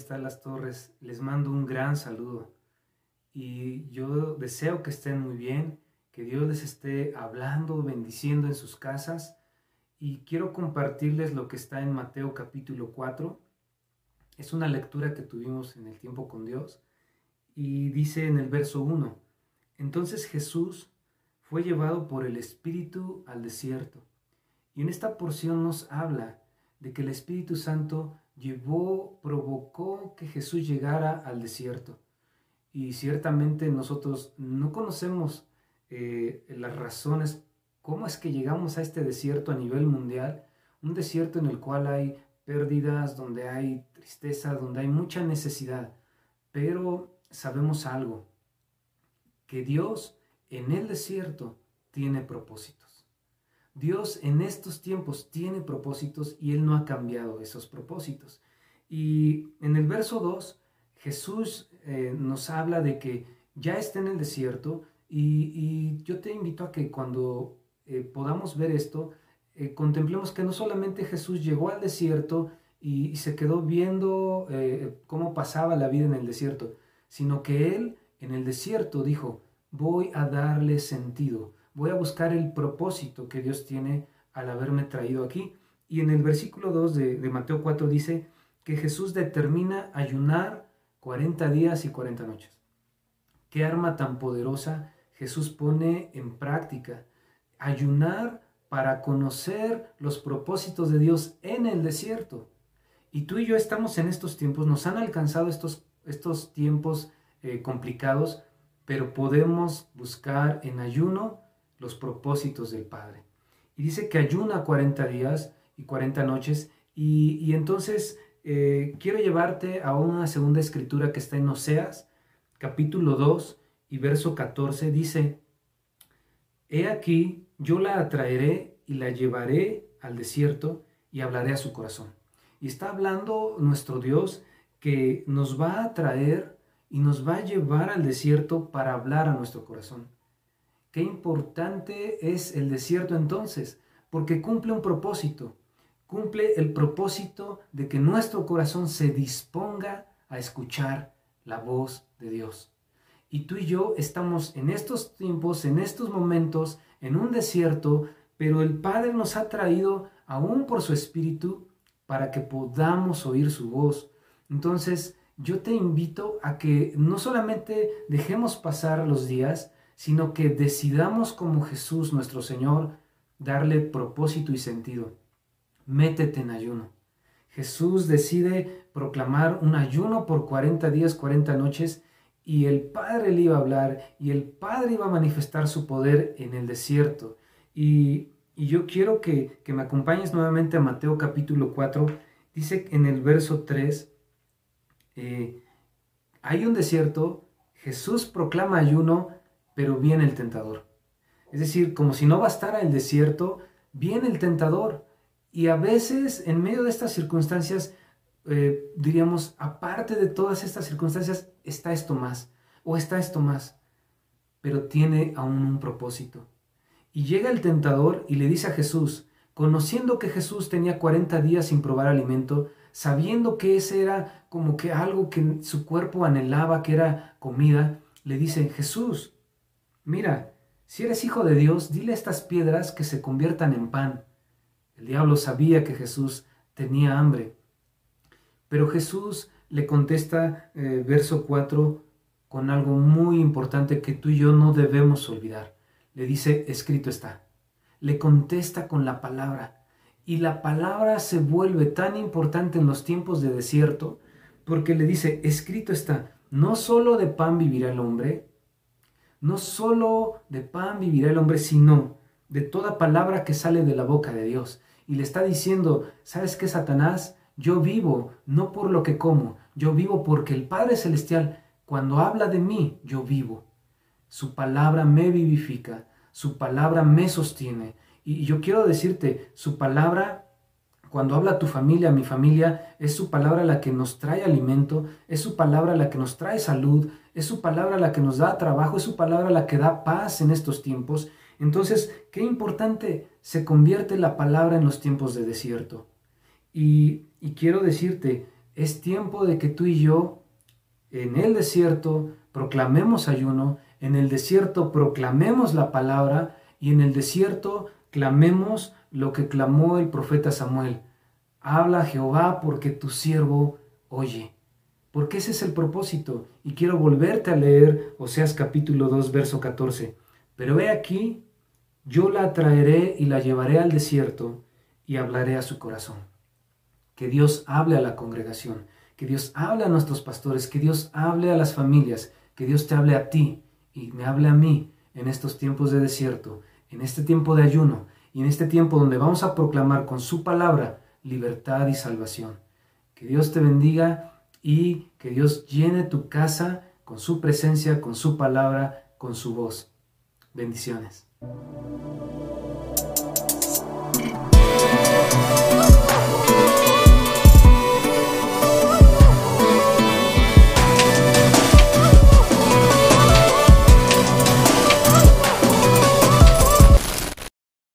Familia de Amistad Las Torres, les mando un gran saludo y yo deseo que estén muy bien, que Dios les esté hablando, bendiciendo en sus casas y quiero compartirles lo que está en Mateo capítulo 4. Es una lectura que tuvimos en el tiempo con Dios y dice en el verso 1, entonces Jesús fue llevado por el Espíritu al desierto. Y en esta porción nos habla de que el Espíritu Santo llevó, provocó que Jesús llegara al desierto. Y ciertamente nosotros no conocemos eh, las razones, cómo es que llegamos a este desierto a nivel mundial, un desierto en el cual hay pérdidas, donde hay tristeza, donde hay mucha necesidad. Pero sabemos algo, que Dios en el desierto tiene propósitos. Dios en estos tiempos tiene propósitos y Él no ha cambiado esos propósitos. Y en el verso 2, Jesús eh, nos habla de que ya está en el desierto y, yo te invito a que cuando eh, podamos ver esto, eh, contemplemos que no solamente Jesús llegó al desierto y, se quedó viendo cómo pasaba la vida en el desierto, sino que Él en el desierto dijo, voy a darle sentido, voy a buscar el propósito que Dios tiene al haberme traído aquí. Y en el versículo 2 de, Mateo 4 dice que Jesús determina ayunar 40 días y 40 noches. Qué arma tan poderosa Jesús pone en práctica. Ayunar para conocer los propósitos de Dios en el desierto. Y tú y yo estamos en estos tiempos, nos han alcanzado estos, estos tiempos eh, complicados, pero podemos buscar en ayuno los propósitos del Padre. Y dice que ayuna 40 días y 40 noches. Y, entonces eh, quiero llevarte a una segunda escritura que está en Oseas, capítulo 2 y verso 14. Dice, He aquí, yo la atraeré y la llevaré al desierto y hablaré a su corazón. Y está hablando nuestro Dios que nos va a traer y nos va a llevar al desierto para hablar a nuestro corazón. Qué importante es el desierto entonces, porque cumple un propósito. Cumple el propósito de que nuestro corazón se disponga a escuchar la voz de Dios. Y tú y yo estamos en estos tiempos, en estos momentos, en un desierto, pero el Padre nos ha traído aún por su Espíritu para que podamos oír su voz. Entonces, yo te invito a que no solamente dejemos pasar los días, sino que decidamos como Jesús nuestro Señor darle propósito y sentido. Métete en ayuno. Jesús decide proclamar un ayuno por 40 días, 40 noches, y el Padre le iba a hablar, y el Padre iba a manifestar su poder en el desierto. Y, yo quiero que, me acompañes nuevamente a Mateo capítulo 4. Dice en el verso 3, eh, hay un desierto, Jesús proclama ayuno, pero viene el tentador. Es decir, como si no bastara el desierto, viene el tentador. Y a veces, en medio de estas circunstancias, eh, diríamos, aparte de todas estas circunstancias, está esto más, o está esto más, pero tiene aún un propósito. Y llega el tentador y le dice a Jesús, conociendo que Jesús tenía 40 días sin probar alimento, sabiendo que ese era como que algo que su cuerpo anhelaba, que era comida, le dice, Jesús, Mira, si eres hijo de Dios, dile a estas piedras que se conviertan en pan. El diablo sabía que Jesús tenía hambre. Pero Jesús le contesta, eh, verso 4, con algo muy importante que tú y yo no debemos olvidar. Le dice, escrito está. Le contesta con la palabra. Y la palabra se vuelve tan importante en los tiempos de desierto porque le dice, escrito está, no solo de pan vivirá el hombre, no solo de pan vivirá el hombre, sino de toda palabra que sale de la boca de Dios. Y le está diciendo, ¿sabes qué, Satanás? Yo vivo no por lo que como, yo vivo porque el Padre Celestial, cuando habla de mí, yo vivo. Su palabra me vivifica, su palabra me sostiene. Y yo quiero decirte, su palabra cuando habla tu familia, mi familia, es su palabra la que nos trae alimento, es su palabra la que nos trae salud, es su palabra la que nos da trabajo, es su palabra la que da paz en estos tiempos. Entonces, qué importante se convierte la palabra en los tiempos de desierto. Y, quiero decirte, Es tiempo de que tú y yo en el desierto proclamemos ayuno, en el desierto proclamemos la palabra y en el desierto clamemos lo que clamó el profeta Samuel. Habla Jehová porque tu siervo oye. Porque ese es el propósito. Y quiero volverte a leer Oseas capítulo 2, verso 14. Pero ve aquí, yo la traeré y la llevaré al desierto y hablaré a su corazón. Que Dios hable a la congregación, que Dios hable a nuestros pastores, que Dios hable a las familias, que Dios te hable a ti y me hable a mí en estos tiempos de desierto, en este tiempo de ayuno y en este tiempo donde vamos a proclamar con su palabra libertad y salvación. Que Dios te bendiga y que Dios llene tu casa con su presencia, con su palabra, con su voz. Bendiciones.